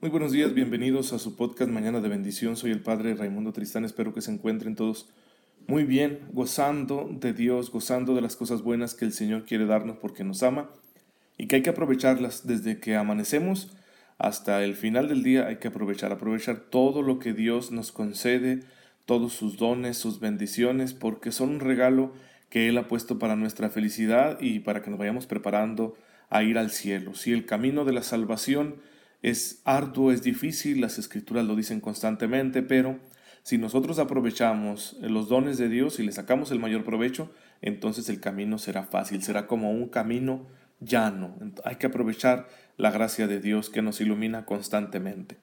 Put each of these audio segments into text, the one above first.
Muy buenos días, bienvenidos a su podcast Mañana de Bendición. Soy el Padre Raimundo Tristán, espero que se encuentren todos muy bien, gozando de Dios, gozando de las cosas buenas que el Señor quiere darnos porque nos ama y que hay que aprovecharlas desde que amanecemos hasta el final del día. Hay que aprovechar, aprovechar todo lo que Dios nos concede, todos sus dones, sus bendiciones, porque son un regalo que Él ha puesto para nuestra felicidad y para que nos vayamos preparando a ir al cielo. Si el camino de la salvación es arduo, es difícil, las escrituras lo dicen constantemente, pero si nosotros aprovechamos los dones de Dios y le sacamos el mayor provecho, entonces el camino será fácil, será como un camino llano. Hay que aprovechar la gracia de Dios que nos ilumina constantemente.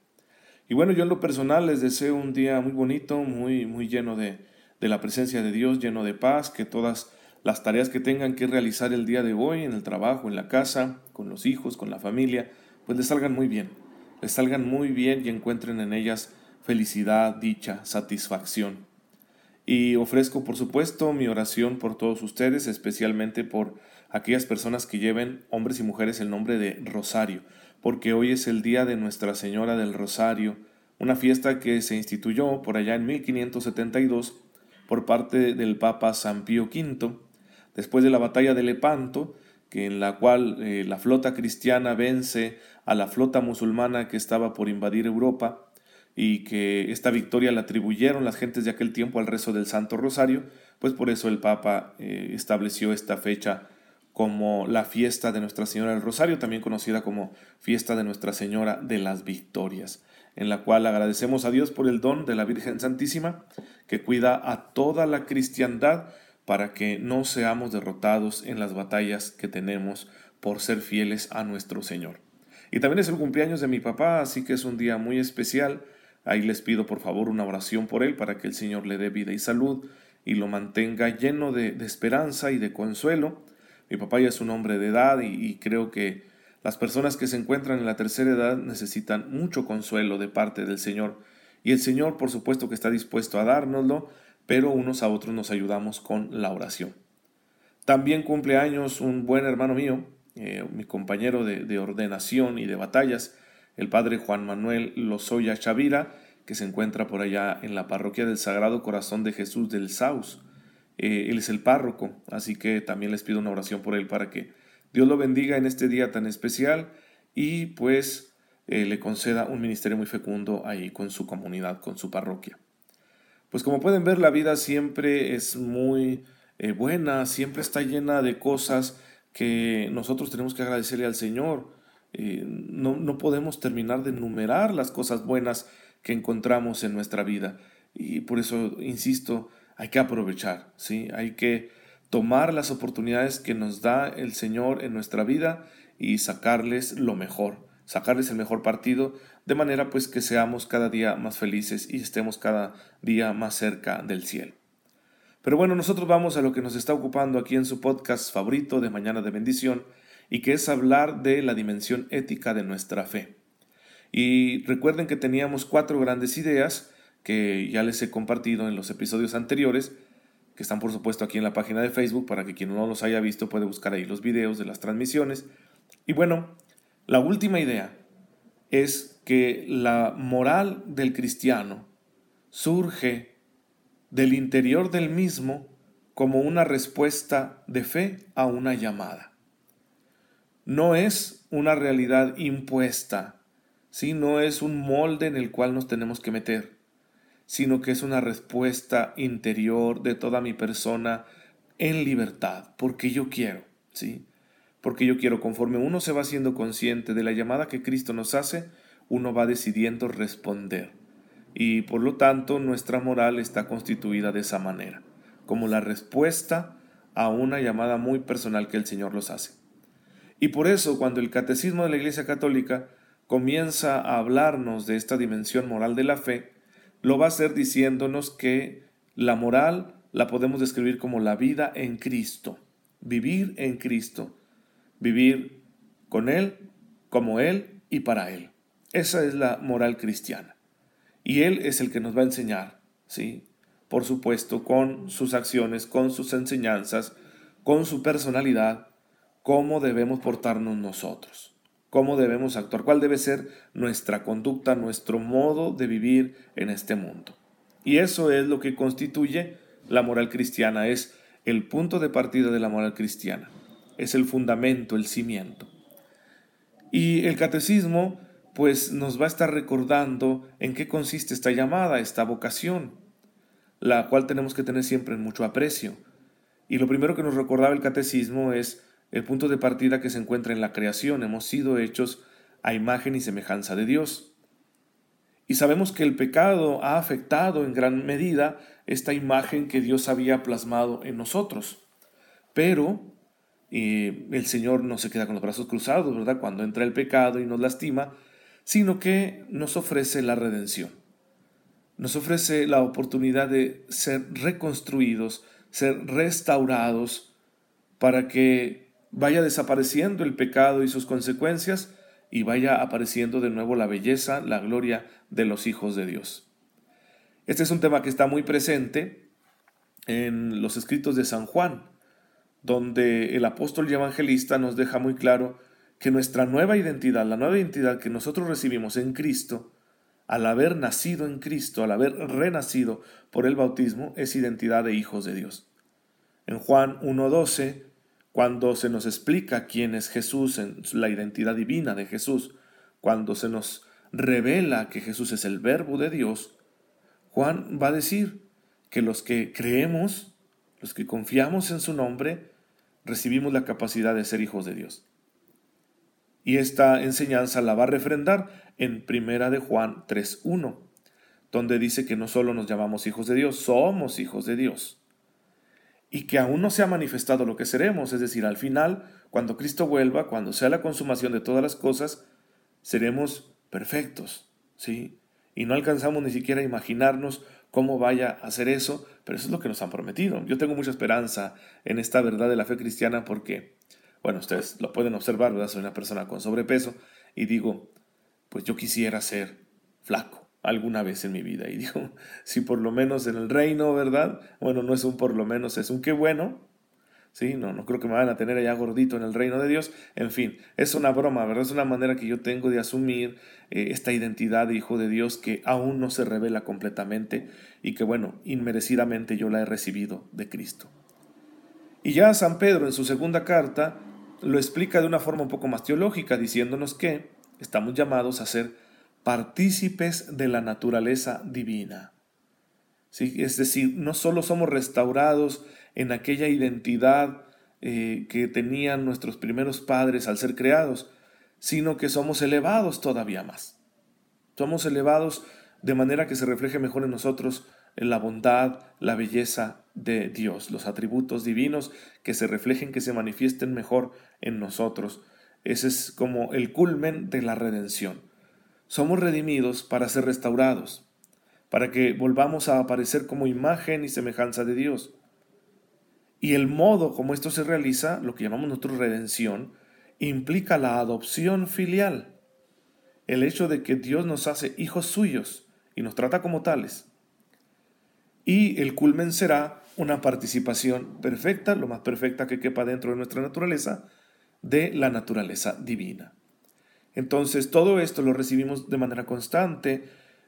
Y bueno, yo en lo personal les deseo un día muy bonito, muy, muy lleno de, de la presencia de Dios, lleno de paz, que todas las tareas que tengan que realizar el día de hoy, en el trabajo, en la casa, con los hijos, con la familia, pues les salgan muy bien, les salgan muy bien y encuentren en ellas felicidad, dicha, satisfacción. Y ofrezco, por supuesto, mi oración por todos ustedes, especialmente por aquellas personas que lleven, hombres y mujeres, el nombre de Rosario, porque hoy es el día de Nuestra Señora del Rosario, una fiesta que se instituyó por allá en 1572 por parte del Papa San Pío V, después de la batalla de Lepanto, en la cual eh, la flota cristiana vence a la flota musulmana que estaba por invadir Europa y que esta victoria la atribuyeron las gentes de aquel tiempo al rezo del Santo Rosario, pues por eso el Papa eh, estableció esta fecha como la fiesta de Nuestra Señora del Rosario, también conocida como fiesta de Nuestra Señora de las Victorias, en la cual agradecemos a Dios por el don de la Virgen Santísima, que cuida a toda la cristiandad para que no seamos derrotados en las batallas que tenemos por ser fieles a nuestro Señor. Y también es el cumpleaños de mi papá, así que es un día muy especial. Ahí les pido por favor una oración por él para que el Señor le dé vida y salud y lo mantenga lleno de, esperanza y de consuelo. Mi papá ya es un hombre de edad y, y creo que las personas que se encuentran en la tercera edad necesitan mucho consuelo de parte del Señor. Y el Señor, por supuesto, que está dispuesto a dárnoslo, pero unos a otros nos ayudamos con la oración. También cumple años un buen hermano mío, eh, mi compañero de, ordenación y de batallas, el padre Juan Manuel Lozoya Chavira, que se encuentra por allá en la parroquia del Sagrado Corazón de Jesús del Saus. Eh, él es el párroco, así que también les pido una oración por él para que Dios lo bendiga en este día tan especial y pues eh, le conceda un ministerio muy fecundo ahí con su comunidad, con su parroquia. Pues como pueden ver, la vida siempre es muy buena, siempre está llena de cosas que nosotros tenemos que agradecerle al Señor. Eh, no, no podemos terminar de enumerar las cosas buenas que encontramos en nuestra vida. Y por eso, insisto, hay que aprovechar, ¿sí? Hay que tomar las oportunidades que nos da el Señor en nuestra vida y sacarles lo mejor, sacarles el mejor partido, de manera pues que seamos cada día más felices y estemos cada día más cerca del cielo. Pero bueno, nosotros vamos a lo que nos está ocupando aquí en su podcast favorito de Mañana de Bendición y que es hablar de la dimensión ética de nuestra fe. Y recuerden que teníamos cuatro grandes ideas que ya les he compartido en los episodios anteriores, que están por supuesto aquí en la página de Facebook para que quien no los haya visto puede buscar ahí los videos de las transmisiones. Y bueno, la última idea es que la moral del cristiano surge del interior del mismo como una respuesta de fe a una llamada. No es una realidad impuesta, no es un molde en el cual nos tenemos que meter, sino que es una respuesta interior de toda mi persona en libertad, porque yo quiero, ¿sí? Porque yo quiero, conforme uno se va siendo consciente de la llamada que Cristo nos hace, uno va decidiendo responder y por lo tanto nuestra moral está constituida de esa manera, como la respuesta a una llamada muy personal que el Señor los hace. Y por eso cuando el catecismo de la Iglesia Católica comienza a hablarnos de esta dimensión moral de la fe, lo va a hacer diciéndonos que la moral la podemos describir como la vida en Cristo, vivir en Cristo, vivir con Él, como Él y para Él. Esa es la moral cristiana. Y Él es el que nos va a enseñar, ¿sí? Por supuesto, con sus acciones, con sus enseñanzas, con su personalidad, cómo debemos portarnos nosotros, cómo debemos actuar, cuál debe ser nuestra conducta, nuestro modo de vivir en este mundo. Y eso es lo que constituye la moral cristiana, es el punto de partida de la moral cristiana, es el fundamento, el cimiento. Y el catecismo pues nos va a estar recordando en qué consiste esta llamada, esta vocación, la cual tenemos que tener siempre en mucho aprecio. Y lo primero que nos recordaba el catecismo es el punto de partida que se encuentra en la creación. Hemos sido hechos a imagen y semejanza de Dios. Y sabemos que el pecado ha afectado en gran medida esta imagen que Dios había plasmado en nosotros. Pero eh, el Señor no se queda con los brazos cruzados, ¿verdad? Cuando entra el pecado y nos lastima, sino que nos ofrece la redención. Nos ofrece la oportunidad de ser reconstruidos, ser restaurados, para que vaya desapareciendo el pecado y sus consecuencias y vaya apareciendo de nuevo la belleza, la gloria de los hijos de Dios. Este es un tema que está muy presente en los escritos de San Juan, donde el apóstol y evangelista nos deja muy claro que nuestra nueva identidad, la nueva identidad que nosotros recibimos en Cristo, al haber nacido en Cristo, al haber renacido por el bautismo, es identidad de hijos de Dios. En Juan 1.12, cuando se nos explica quién es Jesús, en la identidad divina de Jesús, cuando se nos revela que Jesús es el verbo de Dios, Juan va a decir que los que creemos, los que confiamos en su nombre, recibimos la capacidad de ser hijos de Dios. Y esta enseñanza la va a refrendar en Primera de Juan 3.1, donde dice que no solo nos llamamos hijos de Dios, somos hijos de Dios. Y que aún no se ha manifestado lo que seremos, es decir, al final, cuando Cristo vuelva, cuando sea la consumación de todas las cosas, seremos perfectos, ¿sí? Y no alcanzamos ni siquiera a imaginarnos cómo vaya a hacer eso, pero eso es lo que nos han prometido. Yo tengo mucha esperanza en esta verdad de la fe cristiana porque bueno, ustedes lo pueden observar, ¿verdad? Soy una persona con sobrepeso y digo, pues yo quisiera ser flaco alguna vez en mi vida. Y digo, si por lo menos en el reino, ¿verdad? Bueno, no es un por lo menos, es un qué bueno. Sí, no, no creo que me van a tener allá gordito en el reino de Dios. En fin, es una broma, ¿verdad? Es una manera que yo tengo de asumir eh, esta identidad de hijo de Dios que aún no se revela completamente y que, bueno, inmerecidamente yo la he recibido de Cristo. Y ya San Pedro en su segunda carta lo explica de una forma un poco más teológica, diciéndonos que estamos llamados a ser partícipes de la naturaleza divina. ¿Sí? Es decir, no solo somos restaurados en aquella identidad eh, que tenían nuestros primeros padres al ser creados, sino que somos elevados todavía más. Somos elevados de manera que se refleje mejor en nosotros la bondad, la belleza de Dios, los atributos divinos que se reflejen, que se manifiesten mejor en nosotros. Ese es como el culmen de la redención. Somos redimidos para ser restaurados, para que volvamos a aparecer como imagen y semejanza de Dios. Y el modo como esto se realiza, lo que llamamos nosotros redención, implica la adopción filial, el hecho de que Dios nos hace hijos suyos y nos trata como tales y el culmen será una participación perfecta, lo más perfecta que quepa dentro de nuestra naturaleza, de la naturaleza divina. Entonces todo esto lo recibimos de manera constante,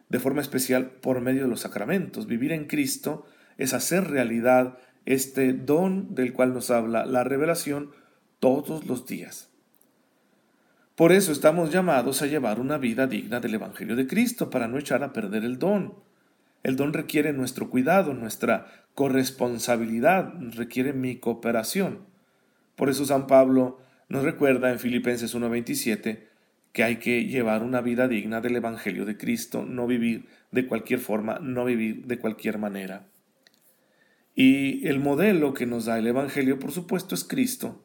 de forma especial por medio de los sacramentos. Vivir en Cristo es hacer realidad este don del cual nos habla la revelación todos los días. Por eso estamos llamados a llevar una vida digna del Evangelio de Cristo, para no echar a perder el don. El don requiere nuestro cuidado, nuestra corresponsabilidad, requiere mi cooperación. Por eso San Pablo nos recuerda en Filipenses 1:27 que hay que llevar una vida digna del Evangelio de Cristo, no vivir de cualquier forma, no vivir de cualquier manera. Y el modelo que nos da el Evangelio, por supuesto, es Cristo.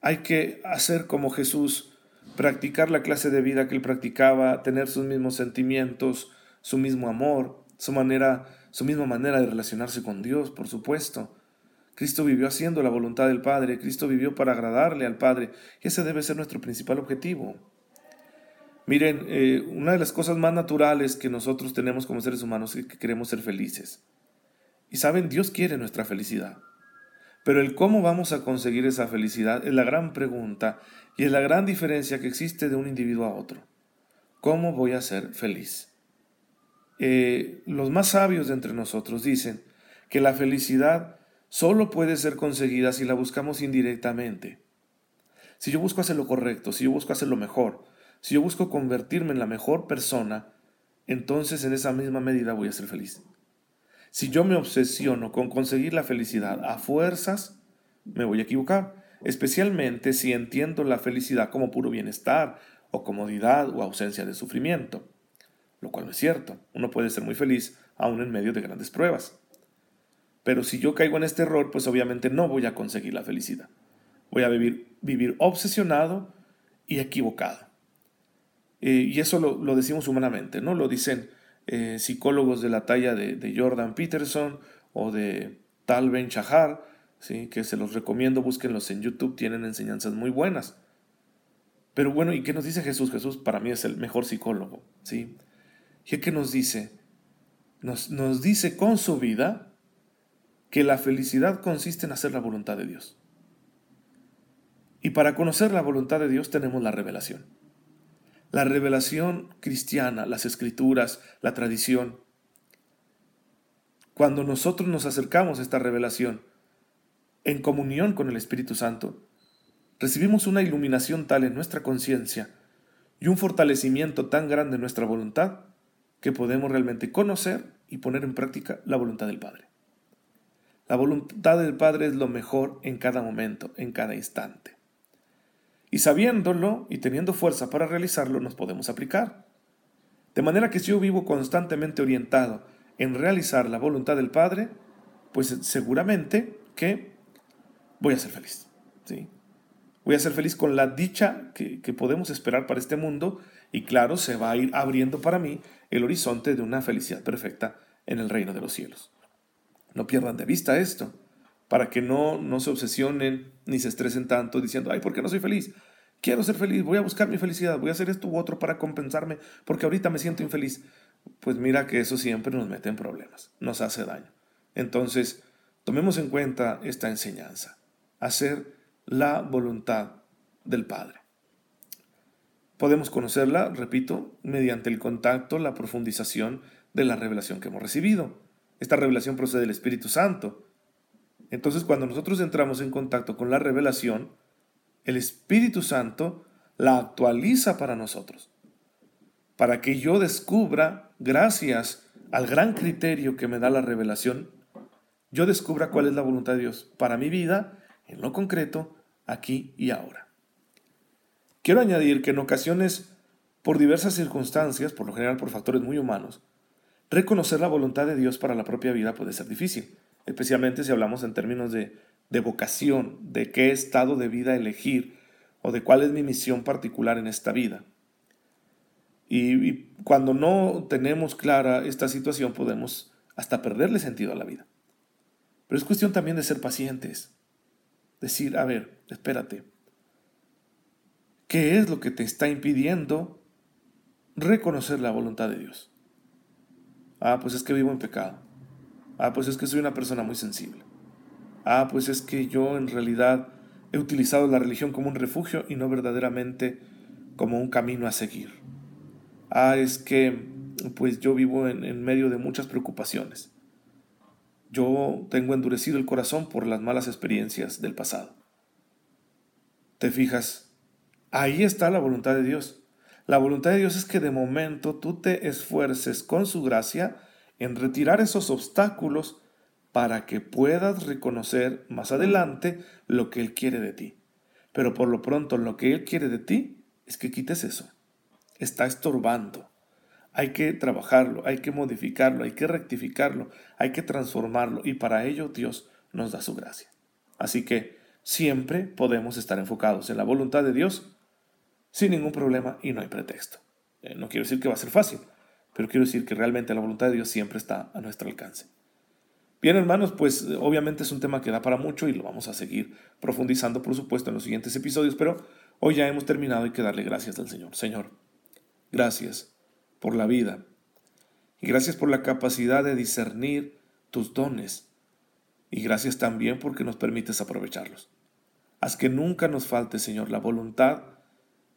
Hay que hacer como Jesús, practicar la clase de vida que él practicaba, tener sus mismos sentimientos, su mismo amor, su manera, su misma manera de relacionarse con Dios, por supuesto. Cristo vivió haciendo la voluntad del Padre, Cristo vivió para agradarle al Padre, ese debe ser nuestro principal objetivo. Miren, eh, una de las cosas más naturales que nosotros tenemos como seres humanos es que queremos ser felices. Y saben, Dios quiere nuestra felicidad. Pero el cómo vamos a conseguir esa felicidad es la gran pregunta y es la gran diferencia que existe de un individuo a otro. ¿Cómo voy a ser feliz? Eh, los más sabios de entre nosotros dicen que la felicidad solo puede ser conseguida si la buscamos indirectamente. Si yo busco hacer lo correcto, si yo busco hacer lo mejor, si yo busco convertirme en la mejor persona, entonces en esa misma medida voy a ser feliz. Si yo me obsesiono con conseguir la felicidad a fuerzas, me voy a equivocar, especialmente si entiendo la felicidad como puro bienestar o comodidad o ausencia de sufrimiento, lo cual no es cierto. Uno puede ser muy feliz aún en medio de grandes pruebas. Pero si yo caigo en este error, pues obviamente no voy a conseguir la felicidad. Voy a vivir, vivir obsesionado y equivocado. Y eso lo, decimos humanamente, ¿no? Lo dicen eh, psicólogos de la talla de, Jordan Peterson o de Tal Ben Shahar, ¿sí? que se los recomiendo, búsquenlos en YouTube, tienen enseñanzas muy buenas. Pero bueno, ¿y qué nos dice Jesús? Jesús para mí es el mejor psicólogo, ¿sí? ¿Y qué nos dice? Nos, nos dice con su vida que la felicidad consiste en hacer la voluntad de Dios. Y para conocer la voluntad de Dios tenemos la revelación. La revelación cristiana, las escrituras, la tradición. Cuando nosotros nos acercamos a esta revelación en comunión con el Espíritu Santo, recibimos una iluminación tal en nuestra conciencia y un fortalecimiento tan grande en nuestra voluntad que podemos realmente conocer y poner en práctica la voluntad del Padre. La voluntad del Padre es lo mejor en cada momento, en cada instante. Y sabiéndolo y teniendo fuerza para realizarlo, nos podemos aplicar. De manera que si yo vivo constantemente orientado en realizar la voluntad del Padre, pues seguramente que voy a ser feliz. ¿sí? Voy a ser feliz con la dicha que, que podemos esperar para este mundo y claro, se va a ir abriendo para mí el horizonte de una felicidad perfecta en el reino de los cielos. No pierdan de vista esto, para que no, no se obsesionen ni se estresen tanto diciendo, ay, ¿por qué no soy feliz? Quiero ser feliz, voy a buscar mi felicidad, voy a hacer esto u otro para compensarme, porque ahorita me siento infeliz. Pues mira que eso siempre nos mete en problemas, nos hace daño. Entonces, tomemos en cuenta esta enseñanza, hacer la voluntad del Padre. Podemos conocerla, repito, mediante el contacto, la profundización de la revelación que hemos recibido. Esta revelación procede del Espíritu Santo. Entonces cuando nosotros entramos en contacto con la revelación, el Espíritu Santo la actualiza para nosotros, para que yo descubra, gracias al gran criterio que me da la revelación, yo descubra cuál es la voluntad de Dios para mi vida, en lo concreto, aquí y ahora. Quiero añadir que en ocasiones, por diversas circunstancias, por lo general por factores muy humanos, reconocer la voluntad de Dios para la propia vida puede ser difícil, especialmente si hablamos en términos de, vocación, de qué estado de vida elegir o de cuál es mi misión particular en esta vida. Y, cuando no tenemos clara esta situación podemos hasta perderle sentido a la vida. Pero es cuestión también de ser pacientes. Decir, a ver, espérate. ¿Qué es lo que te está impidiendo reconocer la voluntad de Dios? Ah, pues es que vivo en pecado. Ah, pues es que soy una persona muy sensible. Ah, pues es que yo en realidad he utilizado la religión como un refugio y no verdaderamente como un camino a seguir. Ah, es que pues yo vivo en, en medio de muchas preocupaciones. Yo tengo endurecido el corazón por las malas experiencias del pasado. ¿Te fijas? Ahí está la voluntad de Dios. La voluntad de Dios es que de momento tú te esfuerces con su gracia en retirar esos obstáculos para que puedas reconocer más adelante lo que Él quiere de ti. Pero por lo pronto lo que Él quiere de ti es que quites eso. Está estorbando. Hay que trabajarlo, hay que modificarlo, hay que rectificarlo, hay que transformarlo y para ello Dios nos da su gracia. Así que siempre podemos estar enfocados en la voluntad de Dios sin ningún problema y no hay pretexto. Eh, no quiero decir que va a ser fácil, pero quiero decir que realmente la voluntad de Dios siempre está a nuestro alcance. Bien, hermanos, pues eh, obviamente es un tema que da para mucho y lo vamos a seguir profundizando, por supuesto, en los siguientes episodios, pero hoy ya hemos terminado y hay que darle gracias al Señor. Señor, gracias por la vida y gracias por la capacidad de discernir tus dones, y gracias también porque nos permites aprovecharlos. Haz que nunca nos falte, Señor, la voluntad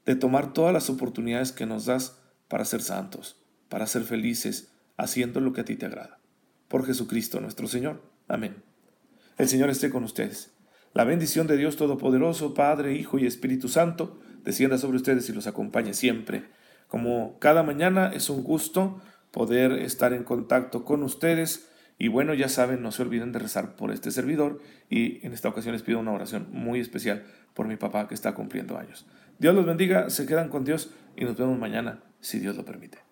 de tomar todas las oportunidades que nos das para ser santos, para ser felices, haciendo lo que a ti te agrada. Por Jesucristo nuestro Señor. Amén. El Señor esté con ustedes. La bendición de Dios Todopoderoso, Padre, Hijo y Espíritu Santo, descienda sobre ustedes y los acompañe siempre. Como cada mañana es un gusto poder estar en contacto con ustedes. Y bueno, ya saben, no se olviden de rezar por este servidor y en esta ocasión les pido una oración muy especial por mi papá que está cumpliendo años. Dios los bendiga, se quedan con Dios y nos vemos mañana, si Dios lo permite.